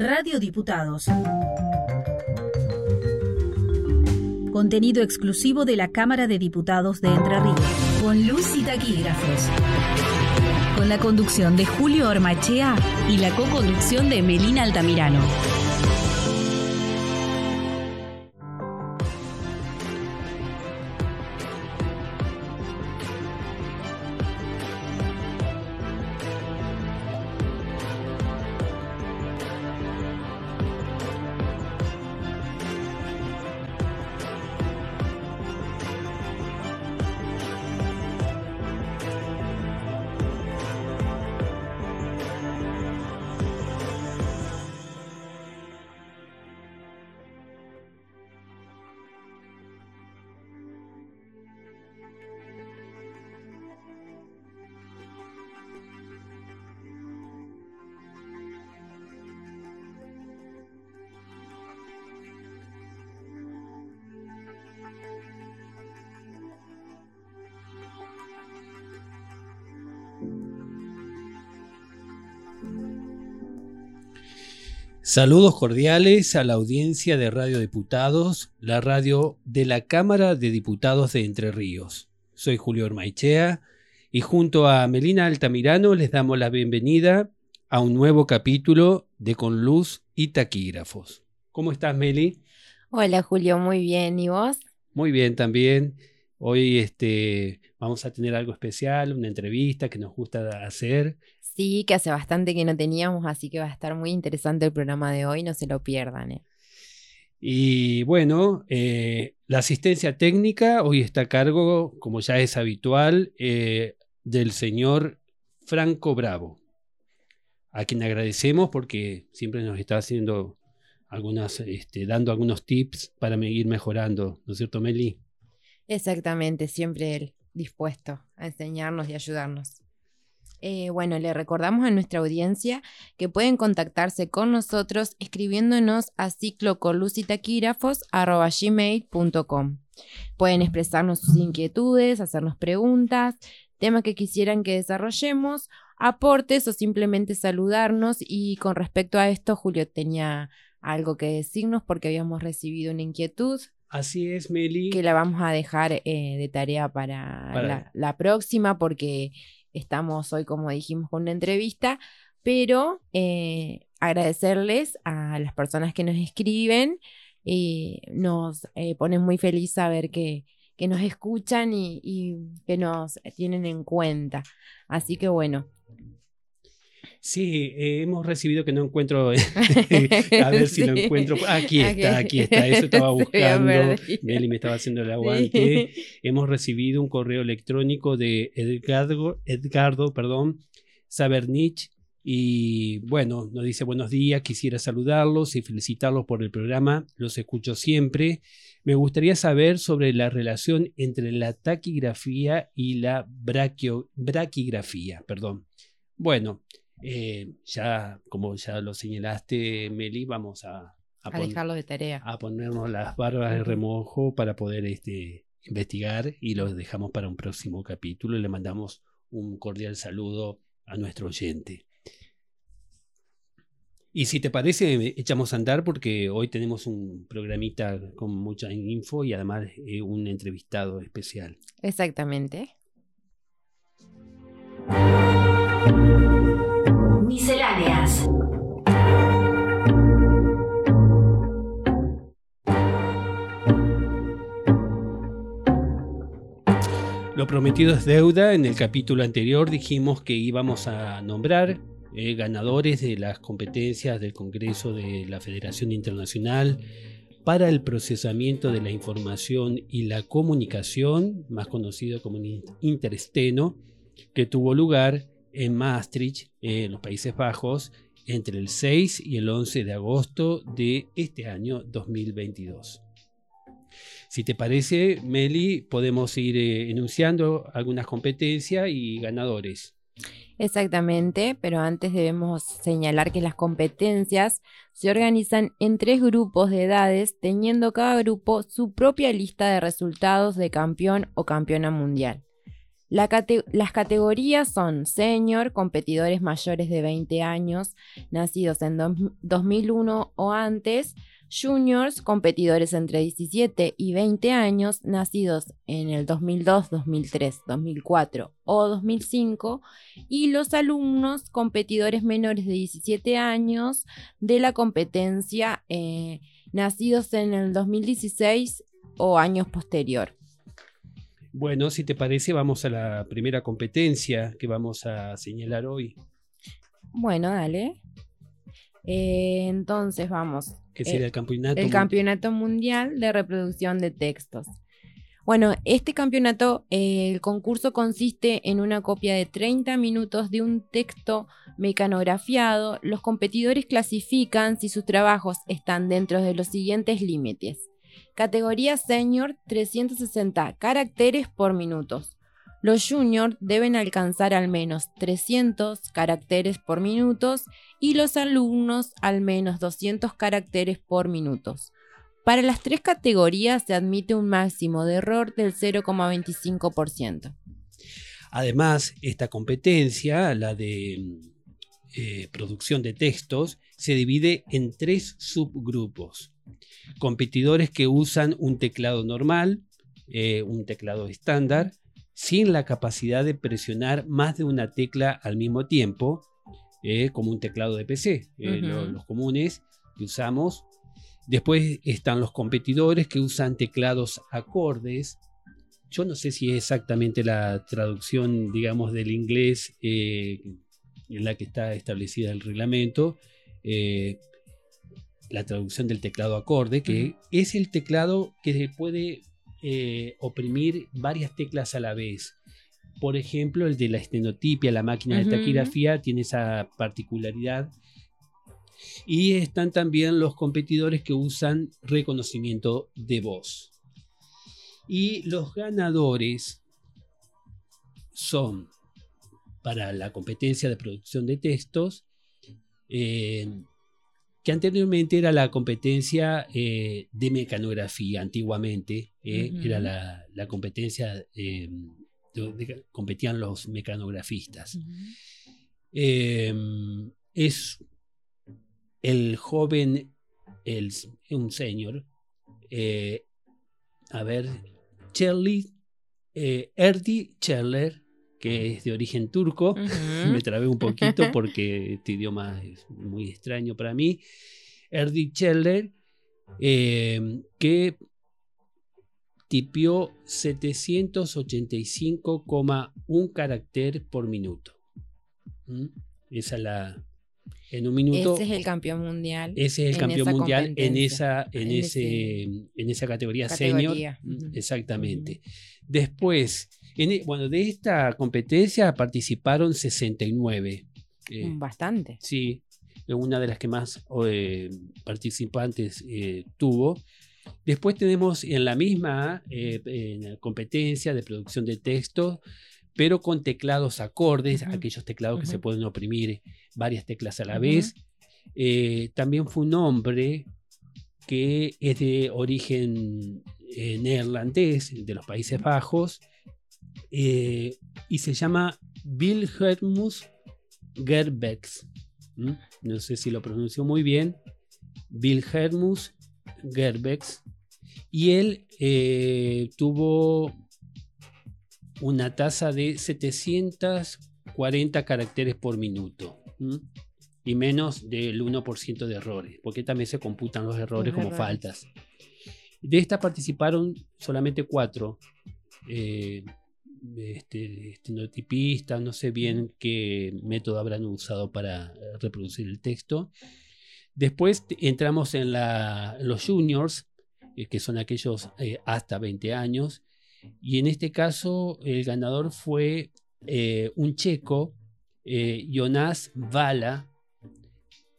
Radio Diputados. Contenido exclusivo de la Cámara de Diputados de Entre Ríos. Con luz y taquígrafos. Con la conducción de Julio Ormachea y la co-conducción de Melina Altamirano. Saludos cordiales a la audiencia de Radio Diputados, la radio de la Cámara de Diputados de Entre Ríos. Soy Julio Ormaichea y junto a Melina Altamirano les damos la bienvenida a un nuevo capítulo de Con Luz y Taquígrafos. ¿Cómo estás, Meli? Hola, Julio, muy bien. ¿Y vos? Muy bien también. Hoy este, vamos a tener algo especial, una entrevista que nos gusta hacer Sí, que hace bastante que no teníamos, así que va a estar muy interesante el programa de hoy, no se lo pierdan. ¿eh? Y bueno, eh, la asistencia técnica hoy está a cargo, como ya es habitual, eh, del señor Franco Bravo, a quien agradecemos porque siempre nos está haciendo algunas, este, dando algunos tips para ir mejorando, ¿no es cierto, Meli? Exactamente, siempre él dispuesto a enseñarnos y ayudarnos. Eh, bueno, le recordamos a nuestra audiencia que pueden contactarse con nosotros escribiéndonos a ciclocolusitaquígrafos.com. Pueden expresarnos sus inquietudes, hacernos preguntas, temas que quisieran que desarrollemos, aportes o simplemente saludarnos. Y con respecto a esto, Julio tenía algo que decirnos porque habíamos recibido una inquietud. Así es, Meli. Que la vamos a dejar eh, de tarea para, la próxima porque Estamos hoy, como dijimos, con una entrevista, pero eh, agradecerles a las personas que nos escriben. y nos eh, pone muy feliz saber que, que nos escuchan y, que nos tienen en cuenta. Así que bueno, Sí, eh, hemos recibido que no encuentro. a ver si lo encuentro. Aquí está, aquí está. Eso estaba buscando. Meli me estaba haciendo el aguante. hemos recibido un correo electrónico de Edgardo, Edgardo perdón, Sabernich. Y bueno, nos dice buenos días, quisiera saludarlos y felicitarlos por el programa, los escucho siempre. Me gustaría saber sobre la relación entre la taquigrafía y la braquio, braquigrafía. Perdón. Bueno, eh, ya, como ya lo señalaste, Meli, vamos a, a, dejarlo de tarea. A ponernos las barbas de remojo para poder este, investigar y lo dejamos para un próximo capítulo y le mandamos un cordial saludo a nuestro oyente. Y si te parece, echamos a andar porque hoy tenemos un programita con mucha info y además eh, un entrevistado especial. Exactamente. Misceláneas. Lo prometido es deuda. En el capítulo anterior dijimos que íbamos a nombrar eh, ganadores de las competencias del Congreso de la Federación Internacional para el procesamiento de la información y la comunicación, más conocido como Intersteno, que tuvo lugar en Maastricht, en los Países Bajos, entre el 6 y el 11 de agosto de este año 2022. Si te parece, Meli, podemos ir eh, enunciando algunas competencias y ganadores. Exactamente, pero antes debemos señalar que las competencias se organizan en tres grupos de edades, teniendo cada grupo su propia lista de resultados de campeón o campeona mundial. Las categorías son senior, competidores mayores de 20 años, nacidos en 2001 o antes, juniors, competidores entre 17 y 20 años, nacidos en el 2002, 2003, 2004 o 2005, y los alumnos, competidores menores de 17 años de la competencia, eh, nacidos en el 2016 o años posterior. Bueno, si te parece, vamos a la primera competencia que vamos a señalar hoy. Bueno, dale. Eh, entonces vamos. ¿Qué sería el campeonato? El campeonato mundial de reproducción de textos. Bueno, este campeonato, eh, el concurso consiste en una copia de 30 minutos de un texto mecanografiado. Los competidores clasifican si sus trabajos están dentro de los siguientes límites. Categoría senior 360 caracteres por minutos. Los juniors deben alcanzar al menos 300 caracteres por minutos y los alumnos al menos 200 caracteres por minutos. Para las tres categorías se admite un máximo de error del 0,25%. Además, esta competencia, la de eh, producción de textos, se divide en tres subgrupos competidores que usan un teclado normal, eh, un teclado estándar, sin la capacidad de presionar más de una tecla al mismo tiempo, eh, como un teclado de PC, eh, los, comunes que usamos. Después están los competidores que usan teclados acordes. Yo no sé si es exactamente la traducción, digamos, del inglés en la que está establecida el reglamento, la traducción del teclado acorde, que es el teclado que puede eh, oprimir varias teclas a la vez. Por ejemplo, el de la estenotipia, la máquina de taquigrafía, tiene esa particularidad. Y están también los competidores que usan reconocimiento de voz. Y los ganadores son para la competencia de producción de textos eh, que anteriormente era la competencia eh, de mecanografía, antiguamente, eh, era la, competencia, eh, competían los mecanografistas. Em, es el joven, el, un señor, a ver, Charlie, Erdi Scheller, que es de origen turco. Me trabé un poquito porque este idioma es muy extraño para mí. Erdi Scheller, eh, que tipió 785,1 carácter por minuto. ¿Mm? Esa es la. En un minuto. Ese es el campeón mundial. Ese es el campeón mundial en esa, en, ese, en esa categoría, senior. Exactamente. Después, e, bueno, de esta competencia participaron 69. Eh, Bastante. Sí, una de las que más eh, participantes eh, tuvo. Después tenemos en la misma competencia de producción de texto, pero con teclados acordes, aquellos teclados que se pueden oprimir varias teclas a la vez. también fue un hombre que es de origen neerlandés, de los Países Bajos, eh, y se llama Wilhelmus Gerbex. No sé si lo pronuncio muy bien. Wilhelmus Gerbex. Y él eh, tuvo una tasa de 740 caracteres por minuto. Y menos del 1% de errores, porque también se computan los errores como faltas. De esta participaron solamente cuatro eh, este, estenotipistas, no sé bien qué método habrán usado para reproducir el texto. Después entramos en los juniors, eh, que son aquellos eh, hasta 20 años, y en este caso el ganador fue eh, un checo, Jonas Vala,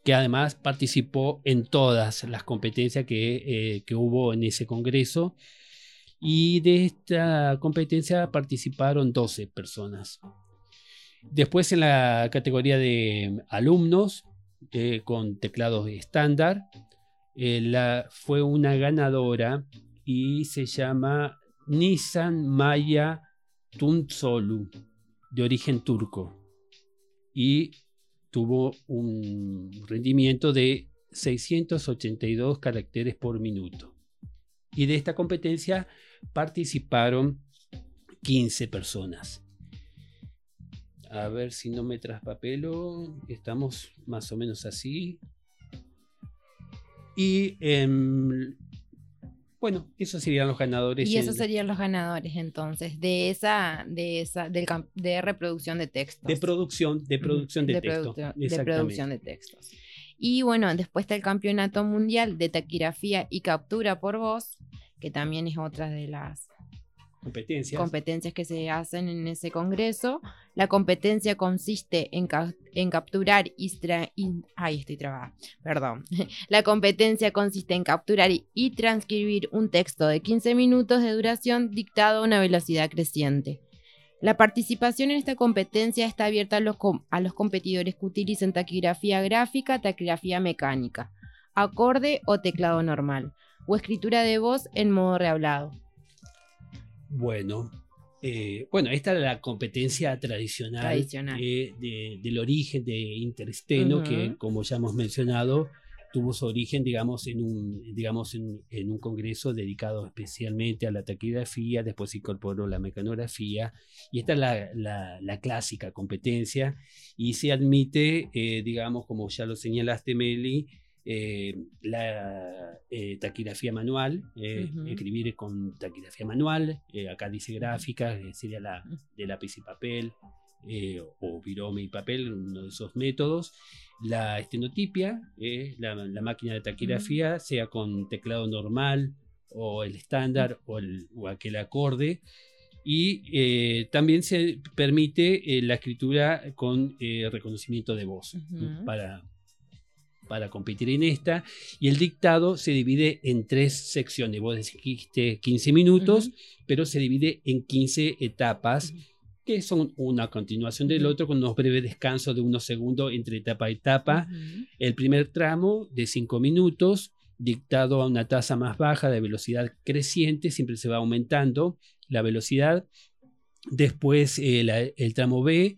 que además participó en todas las competencias que, que hubo en ese congreso y de esta competencia participaron 12 personas. Después en la categoría de alumnos eh, con teclados estándar, eh, fue una ganadora y se llama Nissan Maya Tuntsolu, de origen turco, y tuvo un rendimiento de 682 caracteres por minuto. Y de esta competencia participaron 15 personas. A ver si no me traspapelo. Estamos más o menos así. Y em, bueno, esos serían los ganadores. Y esos serían los ganadores entonces de esa, de esa, del, de reproducción de textos. De producción, de producción de, textos. de producción de textos. Y bueno, después está el Campeonato Mundial de Taquigrafía y Captura por Voz, que también es otra de las competencias. competencias que se hacen en ese congreso. La competencia consiste en, en capturar y, estoy trabada, perdón. La competencia consiste en capturar y transcribir un texto de 15 minutos de duración dictado a una velocidad creciente. La participación en esta competencia está abierta a los, a los competidores que utilicen taquigrafía gráfica, taquigrafía mecánica, acorde o teclado normal, o escritura de voz en modo rehablado. Bueno, eh, bueno, esta es la competencia tradicional, eh, del origen de Intersteno, que como ya hemos mencionado, tuvo su origen, digamos, en un, digamos, en, un congreso dedicado especialmente a la taquigrafía, después se incorporó la mecanografía, y esta es la, clásica competencia, y se admite, eh, digamos, como ya lo señalaste, Meli, eh, la eh, taquigrafía manual, escribir con taquigrafía manual, acá dice gráfica, sería la de lápiz y papel, o virome y papel, uno de esos métodos, la estenotipia, eh, la, máquina de taquigrafía, sea con teclado normal o el estándar o, el, aquel acorde. Y eh, también se permite eh, la escritura con reconocimiento de voz para, para competir en esta. Y el dictado se divide en tres secciones. Vos dijiste 15 minutos, pero se divide en 15 etapas que son una continuación del otro con unos breves descansos de unos segundos entre etapa y etapa. El primer tramo de cinco minutos, dictado a una tasa más baja de velocidad creciente, siempre se va aumentando la velocidad. Después eh, el tramo B,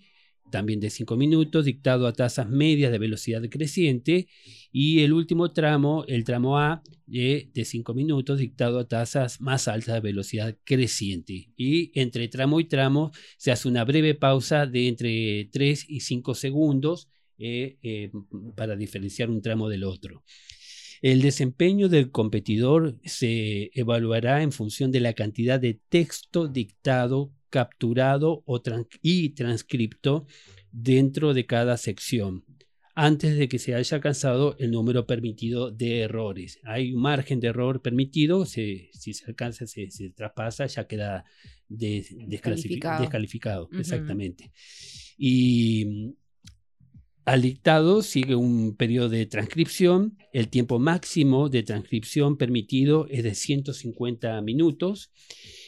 también de 5 minutos, dictado a tasas medias de velocidad creciente, y el último tramo, el tramo A, de 5 minutos, dictado a tasas más altas de velocidad creciente. Y entre tramo y tramo se hace una breve pausa de entre 3 y 5 segundos eh, eh, para diferenciar un tramo del otro. El desempeño del competidor se evaluará en función de la cantidad de texto dictado capturado o y transcripto dentro de cada sección antes de que se haya alcanzado el número permitido de errores. Hay un margen de error permitido, si se alcanza, se, traspasa, ya queda descalificado. Exactamente. Y al dictado sigue un periodo de transcripción. El tiempo máximo de transcripción permitido es de 150 minutos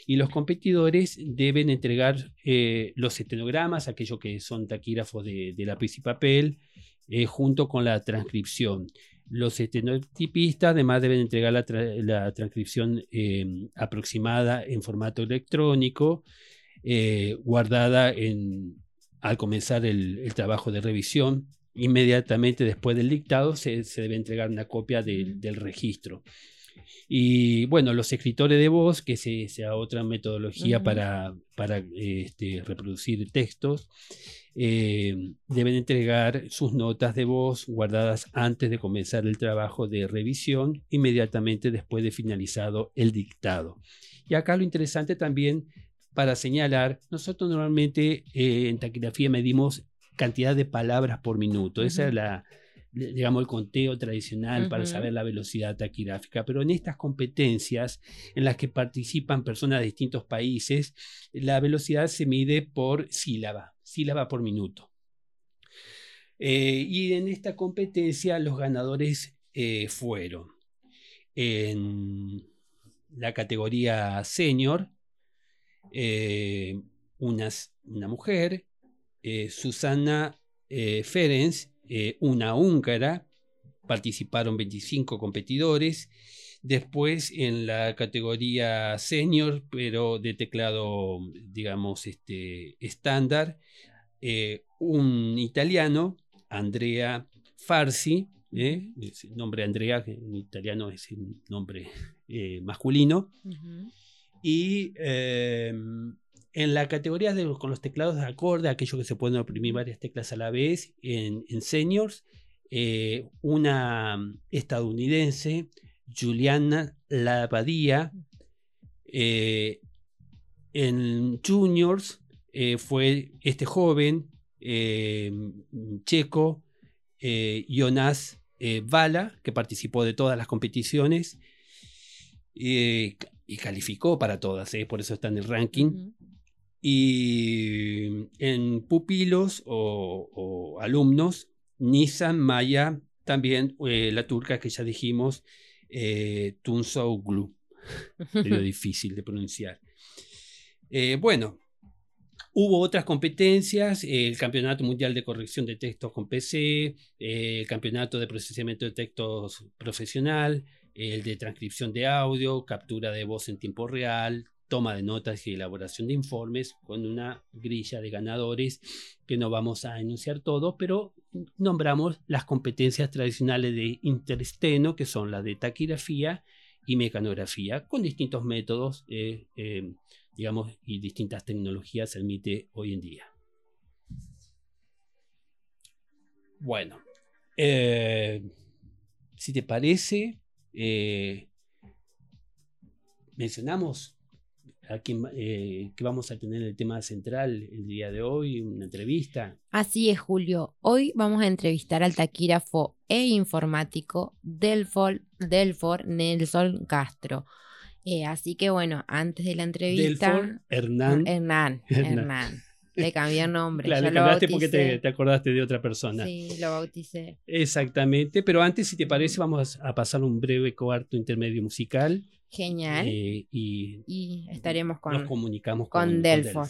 y los competidores deben entregar eh, los estenogramas, aquellos que son taquígrafos de, lápiz y papel, eh, junto con la transcripción. Los estenotipistas además deben entregar la, transcripción em, aproximada en formato electrónico, eh, guardada en, al comenzar el, trabajo de revisión. Inmediatamente después del dictado se, debe entregar una copia del registro. Y bueno, los escritores de voz, que sea otra metodología para, para este, reproducir textos, eh, deben entregar sus notas de voz guardadas antes de comenzar el trabajo de revisión, inmediatamente después de finalizado el dictado. Y acá lo interesante también para señalar, nosotros normalmente eh, en taquigrafía medimos cantidad de palabras por minuto. Esa es la, digamos, el conteo tradicional para saber la velocidad taquigráfica, pero en estas competencias en las que participan personas de distintos países, la velocidad se mide por sílaba, sílaba por minuto. Eh, y en esta competencia los ganadores eh, fueron en la categoría senior, eh, una, una, mujer, Susana Ferenc, eh, una húngara, participaron 25 competidores. Después en la categoría senior, pero de teclado, digamos, este, estándar, eh, un italiano, Andrea Farsi, ¿eh? el nombre Andrea, que en italiano es un nombre eh, masculino. Y em, en la categoría de, con los teclados de acorde, aquellos que se pueden oprimir varias teclas a la vez, en, seniors, eh, una estadounidense, Juliana Lavadía, en juniors fue este joven checo, Jonas eh, Bala, que participó de todas las competiciones eh, y calificó para todas, eh, por eso está en el ranking. Y en pupilos o, alumnos, Nisan Maya, también la turca que ya dijimos, eh, Tunsoğlu, medio difícil de pronunciar. bueno, Hubo otras competencias, el Campeonato Mundial de Corrección de Textos con PC, el Campeonato de Procesamiento de Textos Profesional, el de transcripción de audio, captura de voz en tiempo real, toma de notas y elaboración de informes, con una grilla de ganadores que no vamos a enunciar todo, pero nombramos las competencias tradicionales de interesteno, que son las de taquigrafía y mecanografía, con distintos métodos. Eh, eh, digamos, y distintas tecnologías admite hoy en día. Bueno, eh, si te parece, eh, mencionamos eh, que vamos a tener el tema central el día de hoy, una entrevista. Así es, Julio. Hoy vamos a entrevistar al taquígrafo e informático Delfor, Delfor Nelson Castro. Eh, así que bueno, antes de la entrevista. Hernán. Hernán. Hernán. Le cambié nombre. Claro, le cambiaste porque te, acordaste de otra persona. Sí, lo bauticé. Exactamente, pero antes, si te parece, vamos a pasar un breve cuarto intermedio musical. Genial. Eh, y, estaremos con. Nos comunicamos con, con Delfor.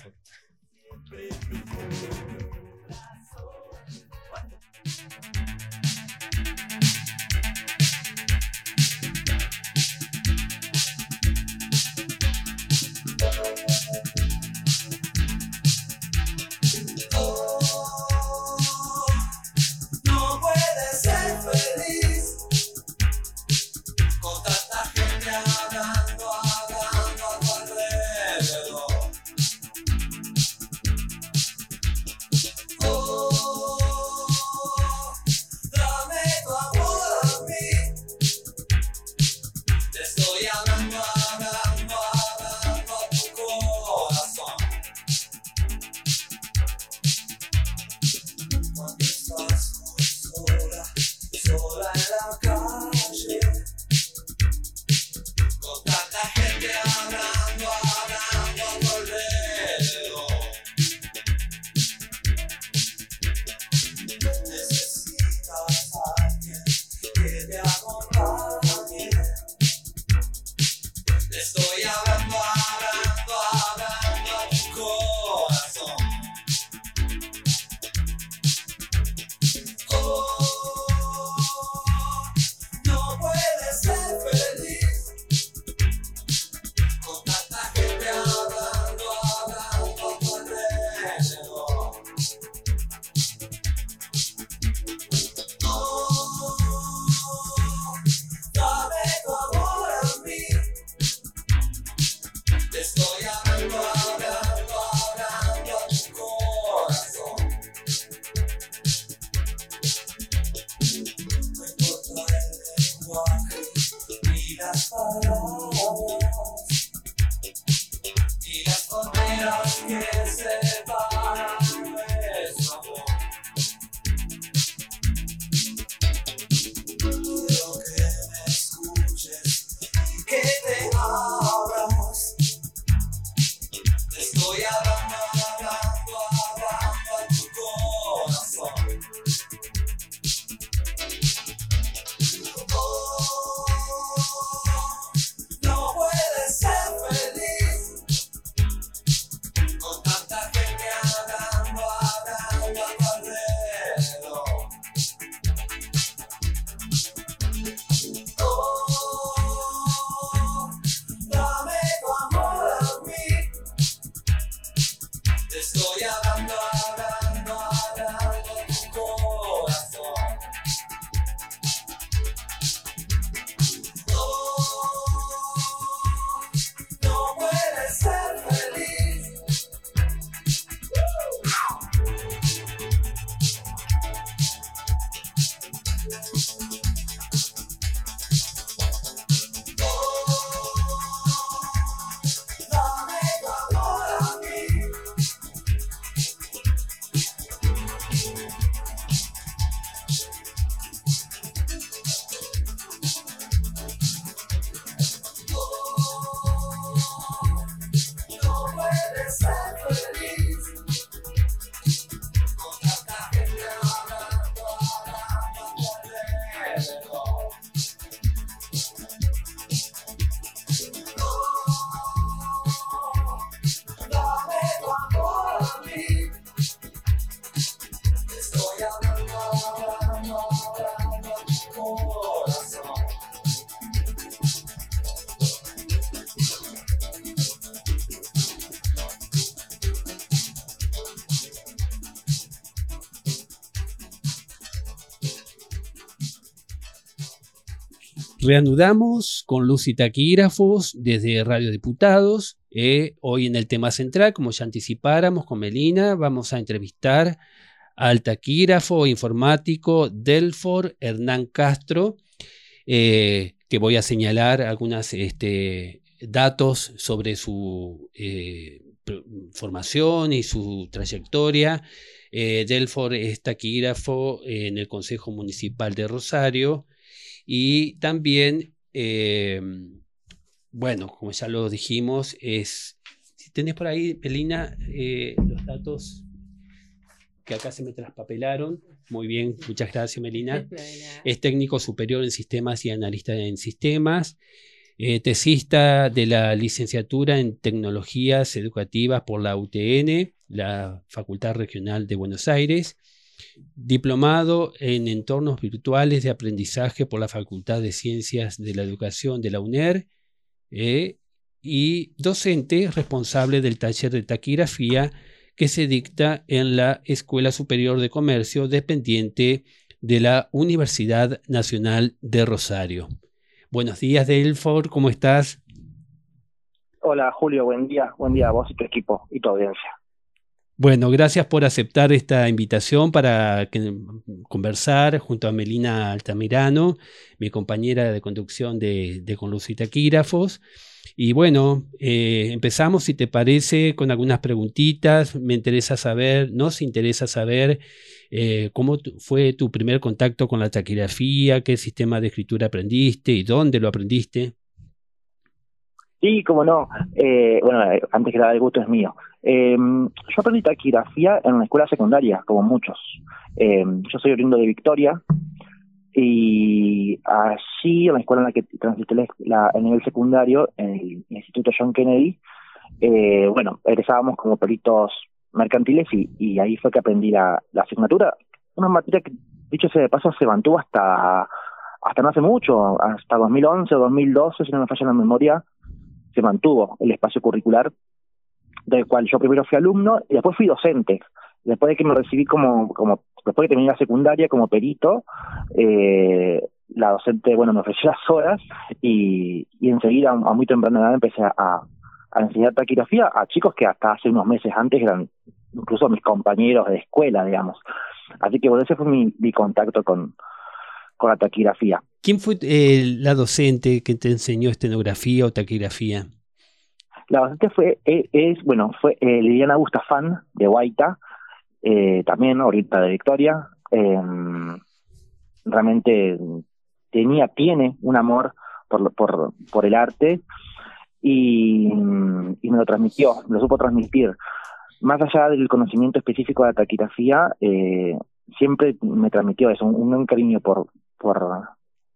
Reanudamos con luz y taquígrafos desde Radio Diputados. Eh, hoy en el tema central, como ya anticipáramos con Melina, vamos a entrevistar al taquígrafo informático Delfor Hernán Castro, eh, que voy a señalar algunos este, datos sobre su eh, formación y su trayectoria. Delfor es taquígrafo en el Consejo Municipal de Rosario y también, eh, bueno, como ya lo dijimos, es, si tenés por ahí, Pelina, eh, los datos que acá se me traspapelaron. Muy bien, muchas gracias, Melina. Es técnico superior en sistemas y analista en sistemas. Eh, tesista de la licenciatura en tecnologías educativas por la UTN, la Facultad Regional de Buenos Aires diplomado en entornos virtuales de aprendizaje por la Facultad de Ciencias de la Educación de la UNER eh, y docente responsable del taller de taquigrafía que se dicta en la Escuela Superior de Comercio dependiente de la Universidad Nacional de Rosario. Buenos días, Delfor, ¿cómo estás? Hola, Julio, buen día. Buen día a vos y tu equipo y tu audiencia. Bueno, gracias por aceptar esta invitación para conversar junto a Melina Altamirano, mi compañera de conducción de, de Con Luz y Taquígrafos. Y bueno, eh, empezamos, si te parece, con algunas preguntitas. Me interesa saber, nos interesa saber eh, cómo fue tu primer contacto con la taquigrafía, qué sistema de escritura aprendiste y dónde lo aprendiste. Sí, cómo no. Eh, bueno, antes que nada, el gusto es mío. Eh, yo aprendí taquigrafía en una escuela secundaria, como muchos. Eh, yo soy oriundo de Victoria y allí, en la escuela en la que transité la, el nivel secundario, en el Instituto John Kennedy, eh, bueno, egresábamos como peritos mercantiles y, y ahí fue que aprendí la, la asignatura. Una materia que, dicho sea de paso, se mantuvo hasta hasta no hace mucho, hasta 2011 o 2012, si no me falla la memoria, se mantuvo el espacio curricular del cual yo primero fui alumno y después fui docente. Después de que me recibí como, como después de que terminé la secundaria como perito, eh, la docente, bueno, me ofreció las horas y, y enseguida a muy temprana edad empecé a, enseñar taquigrafía a chicos que hasta hace unos meses antes eran incluso mis compañeros de escuela, digamos. Así que bueno, ese fue mi, mi contacto con, con la taquigrafía. ¿Quién fue eh, la docente que te enseñó estenografía o taquigrafía? La docente fue, e, es, bueno, fue eh, Liliana Gustafán de Guaita, eh, también ahorita de Victoria. Eh, realmente tenía, tiene un amor por, por, por el arte y, y me lo transmitió, lo supo transmitir. Más allá del conocimiento específico de la taquigrafía, eh, siempre me transmitió eso, un, un cariño por, por,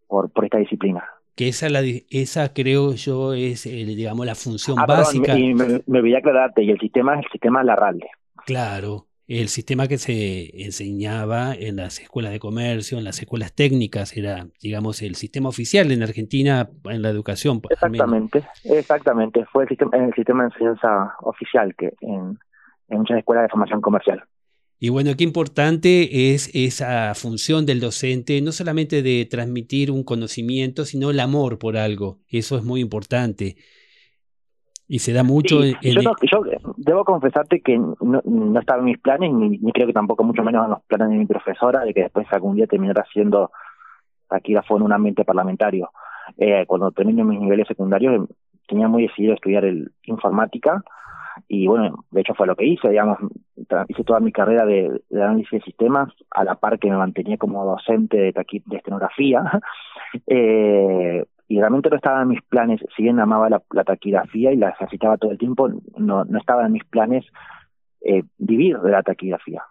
por esta disciplina que esa, la, esa creo yo es, eh, digamos, la función ah, básica. Perdón, me, me, voy a aclararte, y el sistema es el sistema Larralde. Claro, el sistema que se enseñaba en las escuelas de comercio, en las escuelas técnicas, era, digamos, el sistema oficial en Argentina en la educación. Exactamente, exactamente, fue el sistema, el sistema de enseñanza oficial que en, en muchas escuelas de formación comercial. Y bueno, qué importante es esa función del docente, no solamente de transmitir un conocimiento, sino el amor por algo. Eso es muy importante. Y se da mucho sí, en, yo, yo, debo confesarte que no, no, estaba en mis planes, ni, ni, creo que tampoco mucho menos en los planes de mi profesora, de que después algún día terminara siendo aquí fue en un ambiente parlamentario. Eh, cuando terminé mis niveles secundarios tenía muy decidido estudiar el informática y bueno, de hecho fue lo que hice, digamos, hice toda mi carrera de, de análisis de sistemas a la par que me mantenía como docente de, taqui, de estenografía, eh, y realmente no estaba en mis planes, si bien amaba la, la taquigrafía y la ejercitaba todo el tiempo, no, no estaba en mis planes eh, vivir de la taquigrafía.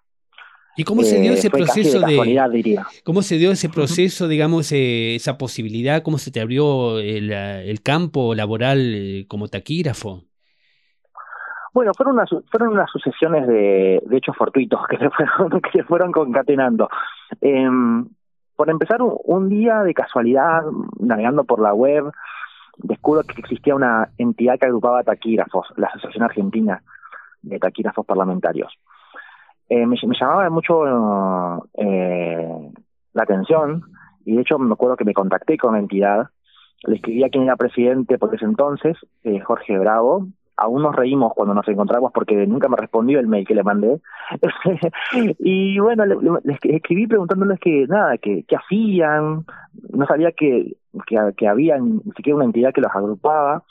¿Y cómo se dio eh, ese proceso de, de diría. cómo se dio ese proceso, digamos, eh, esa posibilidad, cómo se te abrió el, el campo laboral como taquígrafo? Bueno, fueron unas, fueron unas sucesiones de, de hechos fortuitos que se fueron, que se fueron concatenando. Eh, por empezar, un, día de casualidad, navegando por la web, descubro que existía una entidad que agrupaba taquígrafos, la Asociación Argentina de Taquígrafos Parlamentarios. Eh, me, me, llamaba mucho eh, la atención y de hecho me acuerdo que me contacté con la entidad le escribí a quien era presidente por ese entonces, eh, Jorge Bravo, aún nos reímos cuando nos encontramos porque nunca me respondió el mail que le mandé. y bueno, le, escribí preguntándoles que nada, que, que hacían, no sabía que, que, que había ni siquiera una entidad que los agrupaba.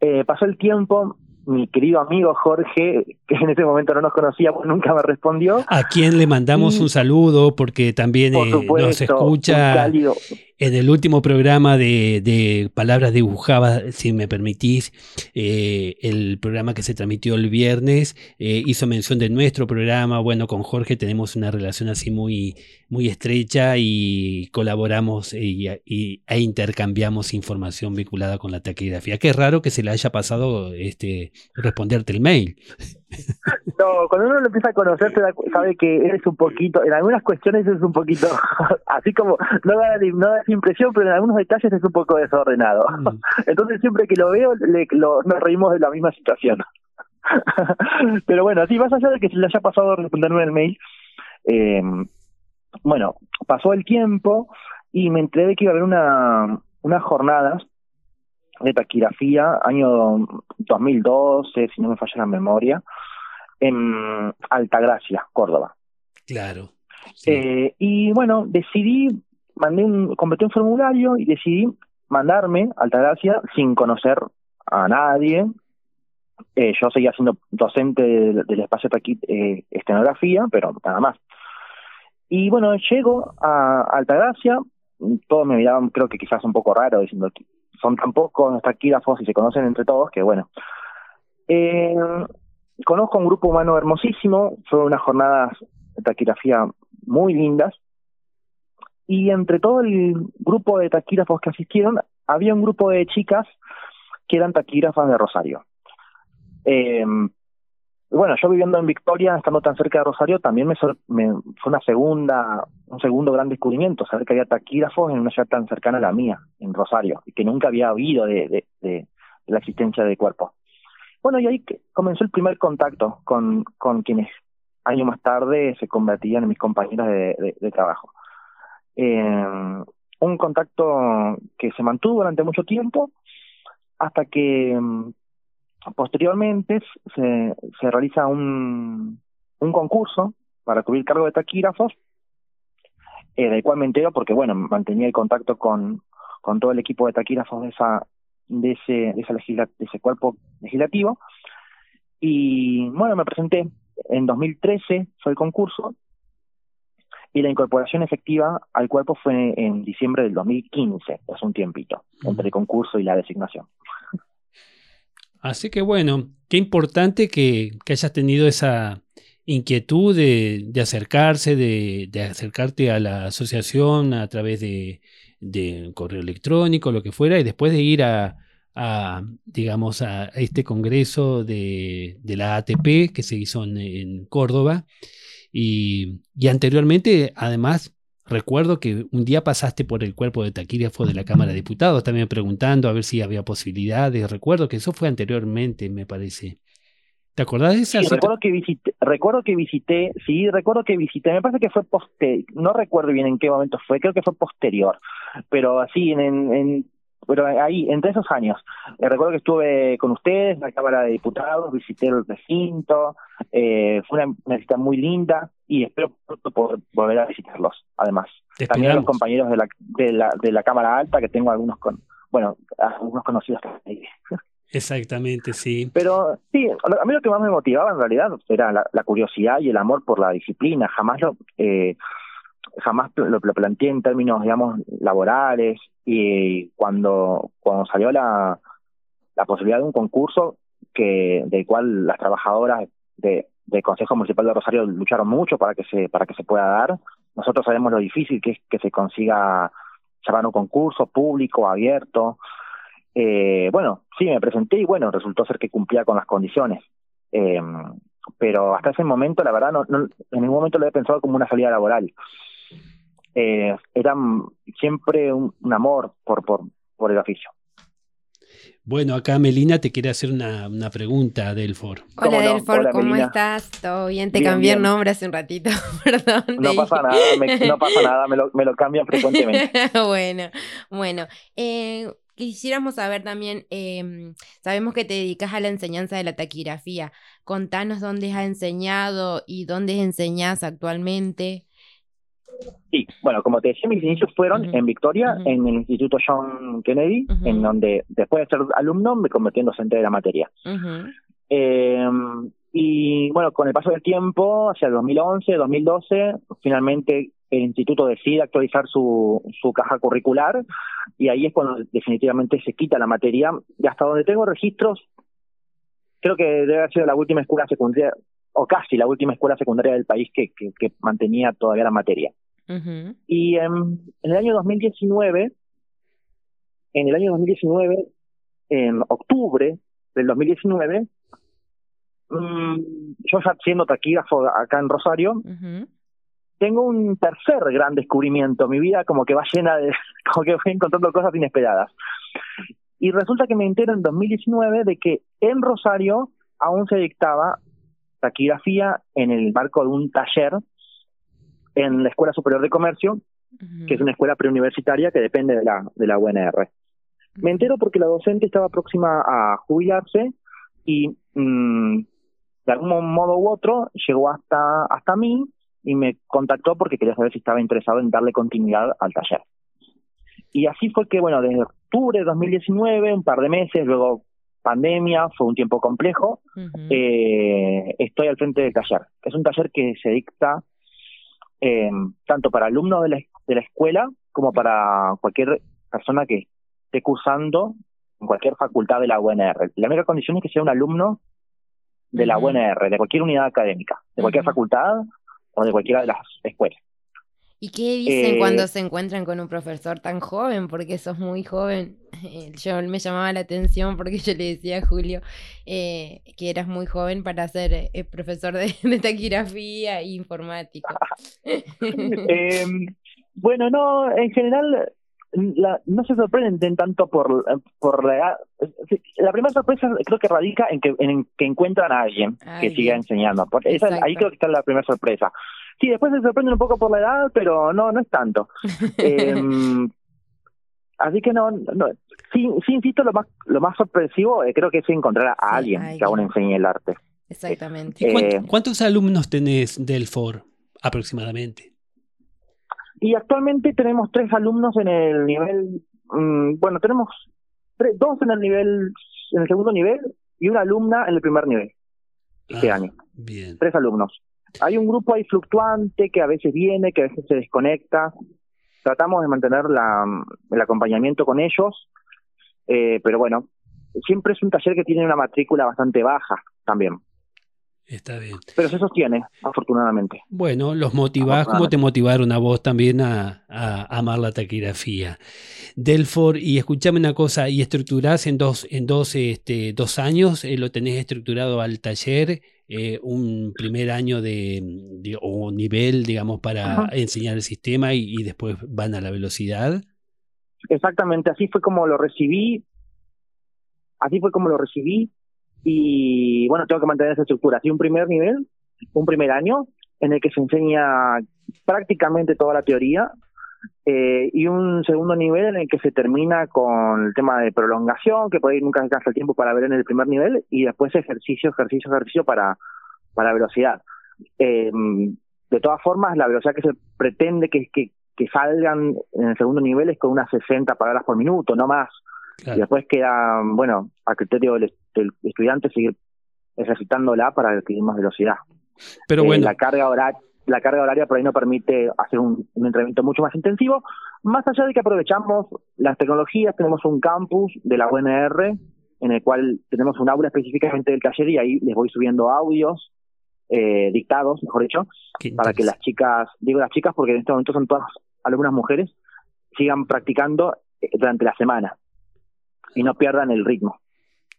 Eh, pasó el tiempo, mi querido amigo Jorge, que en ese momento no nos conocía, pues nunca me respondió. A quien le mandamos un saludo porque también eh, nos escucha en el último programa de, Palabras Dibujadas, si me permitís, eh, el programa que se transmitió el viernes, eh, hizo mención de nuestro programa. Bueno, con Jorge tenemos una relación así muy, muy estrecha y colaboramos e intercambiamos información vinculada con la taquigrafía. Qué raro que se le haya pasado este, responderte el mail. No, cuando uno lo empieza a conocer, sabe que eres un poquito, en algunas cuestiones es un poquito, así como, no da, no da impresión, pero en algunos detalles es un poco desordenado. Mm. Entonces siempre que lo veo, le, nos reímos de la misma situación. pero bueno, sí, más allá de que se le haya pasado a responderme el mail, eh, bueno, pasó el tiempo y me enteré de que iba a haber una, unas jornadas de taquigrafía, año 2012, si no me falla la memoria, en Altagracia, Córdoba. Claro. Eh, y bueno, decidí, mandé un, completé un formulario y decidí mandarme a Altagracia sin conocer a nadie. Eh, yo seguía siendo docente del, espacio de eh, estenografía, pero nada más. Y bueno, llego a Altagracia, todos me miraban, creo que quizás un poco raro, diciendo que son tan pocos y se conocen entre todos que bueno. Eh, conozco un grupo humano hermosísimo, fueron unas jornadas de taquigrafía muy lindas. Y entre todo el grupo de taquígrafos que asistieron, había un grupo de chicas que eran taquígrafas de Rosario. Eh, bueno, yo viviendo en Victoria, estando tan cerca de Rosario, también me, fue una segunda, un segundo gran descubrimiento, saber que había taquígrafos en una ciudad tan cercana a la mía, en Rosario, y que nunca había oído de, de, la existencia de cuerpo. Bueno, y ahí comenzó el primer contacto con, con quienes años más tarde se convertían en mis compañeros de, trabajo. Eh, un contacto que se mantuvo durante mucho tiempo hasta que Posteriormente se, se realiza un, un concurso para cubrir cargo de taquígrafos, eh, del cual me entero porque, bueno, mantenía el contacto con, con todo el equipo de taquígrafos de, esa, de, ese, de, esa de ese cuerpo legislativo. Y bueno, me presenté. En 2013 fue el concurso y la incorporación efectiva al cuerpo fue en diciembre del 2015, es un tiempito, entre el concurso y la designación. Así que bueno, qué importante que, hayas tenido esa inquietud de, acercarse, de, acercarte a la asociación a través de, correo electrónico, lo que fuera, y después de ir a, digamos, a este congreso de, la ATP que se hizo en, Córdoba. Y, y, anteriormente, además, Recuerdo que un día pasaste por el cuerpo de taquígrafo de la Cámara de Diputados, también preguntando a ver si había posibilidades. Recuerdo que eso fue anteriormente, me parece. ¿Te acordás de esa? Sí, recuerdo que visité, recuerdo que visité, sí, recuerdo que visité, me parece que fue posterior, no recuerdo bien en qué momento fue, creo que fue posterior, pero así en, en pero ahí, entre esos años, eh, recuerdo que estuve con ustedes en la Cámara de Diputados, visité el recinto, eh, fue una, visita muy linda y espero poder volver a visitarlos, además. También los compañeros de la, de, la, de la Cámara Alta, que tengo algunos con, bueno, algunos conocidos ahí. Exactamente, sí. Pero sí, a mí lo que más me motivaba en realidad era la, curiosidad y el amor por la disciplina. Jamás lo, eh, jamás lo, planteé en términos, digamos, laborales y cuando, cuando salió la, la posibilidad de un concurso que del cual las trabajadoras de, del Consejo Municipal de Rosario lucharon mucho para que se para que se pueda dar. Nosotros sabemos lo difícil que es que se consiga llevar un concurso público, abierto. Eh, bueno, sí, me presenté y bueno, resultó ser que cumplía con las condiciones. Eh, pero hasta ese momento, la verdad, no, en ningún momento lo he pensado como una salida laboral eh, era siempre un, amor por, por, por el oficio. Bueno, acá Melina te quiere hacer una, una pregunta, Delfor. Hola, Delfor, ¿cómo estás? ¿Todo bien? Te cambié el nombre hace un ratito, perdón. No pasa nada, me, no pasa nada, me lo, me lo cambian frecuentemente. bueno, bueno. Eh, quisiéramos saber también, em, sabemos que te dedicas a la enseñanza de la taquigrafía. Contanos dónde has enseñado y dónde enseñas actualmente. Sí, bueno, como te decía, mis inicios fueron en Victoria, en el Instituto John Kennedy, en donde después de ser alumno me convertí en docente de la materia. Em, y bueno, con el paso del tiempo, hacia el 2011, 2012, finalmente el instituto decide actualizar su, su caja curricular y ahí es cuando definitivamente se quita la materia. Y hasta donde tengo registros, creo que debe haber sido la última escuela secundaria, o casi la última escuela secundaria del país que, que mantenía todavía la materia. Y en el año 2019, en el año 2019, en octubre del 2019, mm, yo ya siendo taquígrafo acá en Rosario, tengo un tercer gran descubrimiento. Mi vida como que va llena de, como que voy encontrando cosas inesperadas. Y resulta que me entero en 2019 de que en Rosario aún se dictaba taquigrafía en el marco de un taller en la Escuela Superior de Comercio, que es una escuela preuniversitaria que depende de la, de la UNR. Me entero porque la docente estaba próxima a jubilarse y mm, de algún modo u otro llegó hasta, hasta mí y me contactó porque quería saber si estaba interesado en darle continuidad al taller. Y así fue que, bueno, desde octubre de 2019, un par de meses, luego pandemia, fue un tiempo complejo, eh, estoy al frente del taller. Es un taller que se dicta eh, tanto para alumnos de la, de la escuela como para cualquier persona que esté cursando en cualquier facultad de la UNR. La única condición es que sea un alumno de la UNR, de cualquier unidad académica, de cualquier facultad o de cualquiera de las escuelas. ¿Y qué dicen cuando eh, se encuentran con un profesor tan joven? Porque sos muy joven. Yo me llamaba la atención porque yo le decía a Julio eh, que eras muy joven para ser eh, profesor de, taquigrafía e informático. Em, bueno, no, en general no se sorprenden tanto por, por la edad. La primera sorpresa creo que radica en que, en que encuentran a alguien que siga enseñando. ahí creo que está la primera sorpresa. Sí, después se sorprenden un poco por la edad, pero no, no es tanto. Em, así que no, no sí, sí, insisto, lo más, lo más sorpresivo eh, creo que es encontrar a alguien que aún enseñe el arte. Exactamente. Eh, ¿Cuántos alumnos tenés del FOR aproximadamente? Y actualmente tenemos tres alumnos en el nivel, mm, bueno, tenemos dos en el nivel, en el segundo nivel y una alumna en el primer nivel este ah, año. Bien. Tres alumnos. Hay un grupo ahí fluctuante que a veces viene, que a veces se desconecta. Tratamos de mantener la, el acompañamiento con ellos, eh, pero bueno, siempre es un taller que tiene una matrícula bastante baja también. Está bien. Pero se sostiene, afortunadamente. Bueno, los motivás, ¿cómo te motivaron a vos también a, amar la taquigrafía? Delfor, y escúchame una cosa, ¿y estructurás en dos, en dos, este, dos años? Eh, ¿Lo tenés estructurado al taller? Eh, un primer año de, o nivel, digamos, para enseñar el sistema y, y, después van a la velocidad. Exactamente, así fue como lo recibí. Así fue como lo recibí. Y bueno, tengo que mantener esa estructura. Así un primer nivel, un primer año, en el que se enseña prácticamente toda la teoría, eh, y un segundo nivel en el que se termina con el tema de prolongación, que por ahí nunca alcanza el tiempo para ver en el primer nivel, y después ejercicio, ejercicio, ejercicio para, para velocidad. Eh, de todas formas, la velocidad que se pretende que, que, que salgan en el segundo nivel es con unas 60 palabras por minuto, no más. Y después queda, bueno, a criterio del, estudiante seguir ejercitándola para adquirir más velocidad. Pero eh, bueno. la carga horaria la carga horaria por ahí no permite hacer un, entrenamiento mucho más intensivo, más allá de que aprovechamos las tecnologías, tenemos un campus de la UNR en el cual tenemos un aula específicamente del taller y ahí les voy subiendo audios, eh, dictados, mejor dicho, para que las chicas, digo las chicas porque en este momento son todas algunas mujeres, sigan practicando eh, durante la semana y no pierdan el ritmo.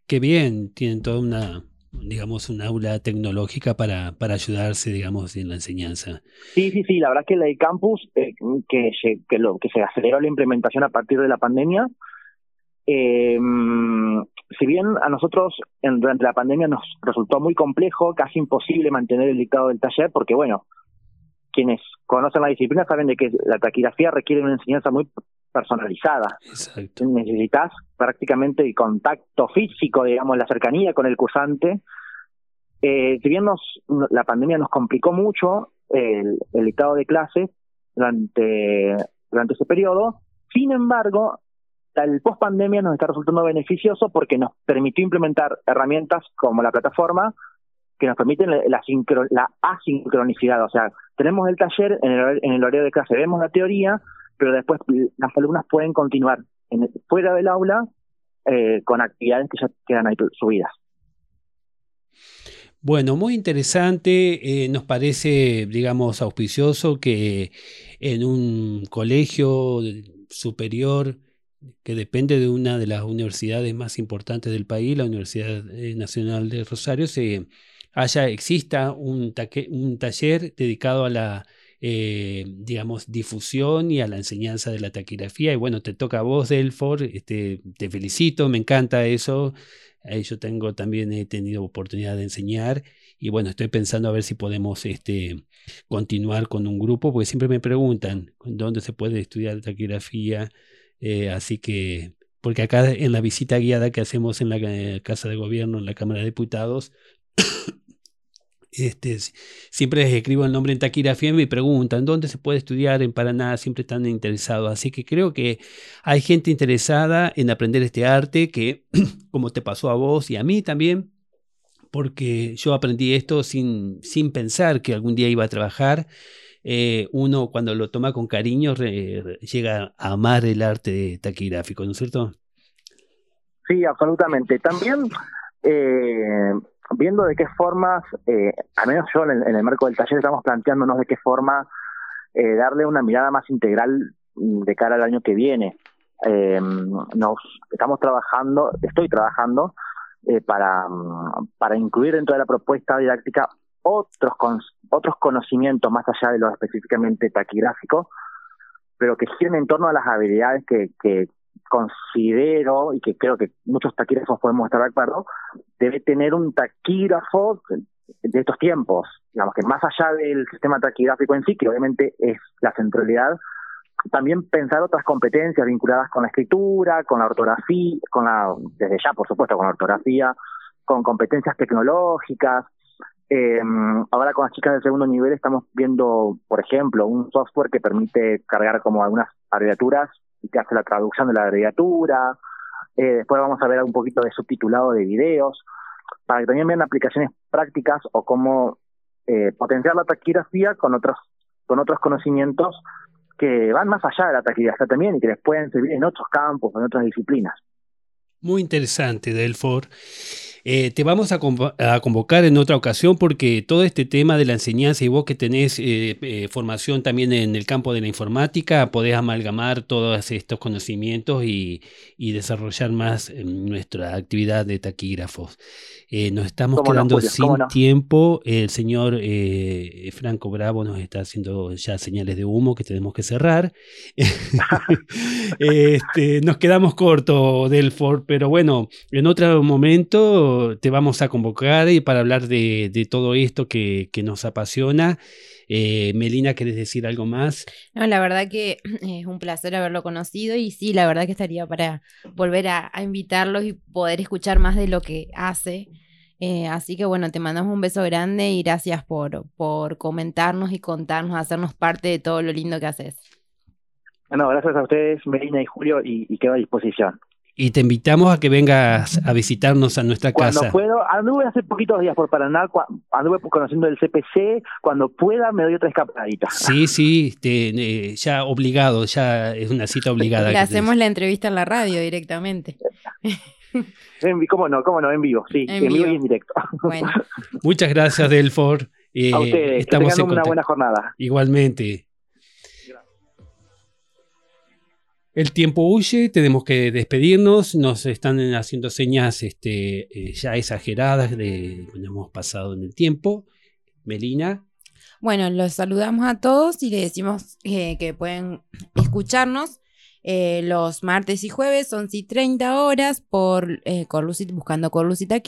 Qué bien, tienen toda una, digamos, un aula tecnológica para, para ayudarse, digamos, en la enseñanza. Sí, sí, sí, la verdad que el campus, eh, que, se, que, lo, que se aceleró la implementación a partir de la pandemia, eh, si bien a nosotros en, durante la pandemia nos resultó muy complejo, casi imposible mantener el dictado del taller, porque bueno, quienes conocen la disciplina saben de que la taquigrafía requiere una enseñanza muy personalizada. Exacto. Necesitas prácticamente el contacto físico, digamos, la cercanía con el cursante. Eh, si bien nos, la pandemia nos complicó mucho el, el dictado de clases durante, durante ese periodo, sin embargo, el post pandemia nos está resultando beneficioso porque nos permitió implementar herramientas como la plataforma que nos permiten la, la, asincronicidad. O sea, tenemos el taller en el, en el horario de clase, vemos la teoría, pero después las alumnas pueden continuar fuera del aula eh, con actividades que ya quedan ahí subidas. Bueno, muy interesante. Eh, nos parece, digamos, auspicioso que en un colegio superior que depende de una de las universidades más importantes del país, la Universidad eh, Nacional de Rosario, se haya, exista un taller dedicado a la eh, digamos, difusión y a la enseñanza de la taquigrafía. Y bueno, te toca a vos, Delfor, este, te felicito, me encanta eso. yo tengo también, he tenido oportunidad de enseñar y bueno, estoy pensando a ver si podemos este, continuar con un grupo, porque siempre me preguntan dónde se puede estudiar taquigrafía, eh, así que, porque acá en la visita guiada que hacemos en la eh, Casa de Gobierno, en la Cámara de Diputados, este, siempre les escribo el nombre en taquigrafía y me preguntan dónde se puede estudiar en Paraná, siempre están interesados. Así que creo que hay gente interesada en aprender este arte que, como te pasó a vos y a mí también, porque yo aprendí esto sin, sin pensar que algún día iba a trabajar eh, uno cuando lo toma con cariño llega a amar el arte taquigráfico, ¿no es cierto? Sí, absolutamente. También eh, viendo de qué formas, eh, al menos yo en el, marco del taller estamos planteándonos de qué forma eh, darle una mirada más integral de cara al año que viene. nos estamos trabajando, estoy trabajando para, para incluir dentro de la propuesta didáctica otros, otros conocimientos más allá de lo específicamente taquigráfico, pero que giren en torno a las habilidades que, que considero y que creo que muchos taquígrafos podemos estar de acuerdo, debe tener un taquígrafo de estos tiempos, digamos que más allá del sistema taquigráfico en sí, que obviamente es la centralidad, también pensar otras competencias vinculadas con la escritura, con la ortografía, con la, desde ya por supuesto con la ortografía, con competencias tecnológicas, eh, ahora con las chicas del segundo nivel estamos viendo, por ejemplo, un software que permite cargar como algunas abreviaturas y que hace la traducción de la abreviatura. Eh, después vamos a ver un poquito de subtitulado de videos, para que también vean aplicaciones prácticas o cómo eh, potenciar la taquigrafía con otros, con otros conocimientos que van más allá de la taquigrafía también y que les pueden servir en otros campos, en otras disciplinas. Muy interesante, Delfor. Eh, te vamos a, convocar en otra ocasión porque todo este tema de la enseñanza y vos que tenés eh, eh, formación también en el campo de la informática, podés amalgamar todos estos conocimientos y, desarrollar más nuestra actividad de taquígrafos. nos estamos quedando sin tiempo. El señor Franco Bravo nos está haciendo ya señales de humo que tenemos que cerrar. este, nos quedamos cortos, Delford, pero bueno, en otro momento te vamos a convocar y para hablar de, todo esto que, nos apasiona. Eh, Melina, ¿querés decir algo más? No, la verdad que es un placer haberlo conocido y sí, la verdad que estaría para volver a, invitarlos y poder escuchar más de lo que hace. Eh, así que bueno, te mandamos un beso grande y gracias por, por comentarnos y contarnos, hacernos parte de todo lo lindo que haces. Bueno, gracias a ustedes, Melina y Julio, y, y quedo a disposición. Y te invitamos a que vengas a visitarnos a nuestra casa. Cuando puedo, anduve hace poquitos días por Paraná, anduve conociendo el CPC, cuando pueda me doy otra escapadita. Sí, sí, eh, ya obligado, ya es una cita obligada. Le hacemos la entrevista en la radio directamente. ¿Cómo no? ¿Cómo no? En vivo, sí, en, vivo. y en directo. Muchas gracias, Delfor. Eh, a ustedes, estamos que una buena jornada. Igualmente. El tiempo huye, tenemos que despedirnos, nos están haciendo señas este, eh, ya exageradas de que hemos pasado en el tiempo. Melina. Bueno, los saludamos a todos y les decimos eh, que pueden escucharnos eh, los martes y jueves, 11 y 30 horas, por eh, buscando Corlucita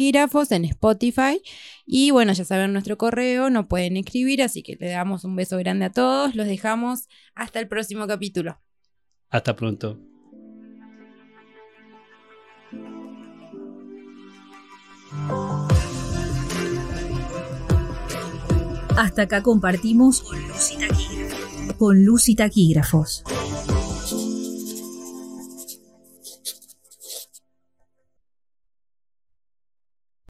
en Spotify. Y bueno, ya saben nuestro correo, no pueden escribir, así que le damos un beso grande a todos, los dejamos hasta el próximo capítulo. Hasta pronto. Hasta acá compartimos con Luz y Taquígrafos. Con Luz y Taquígrafos.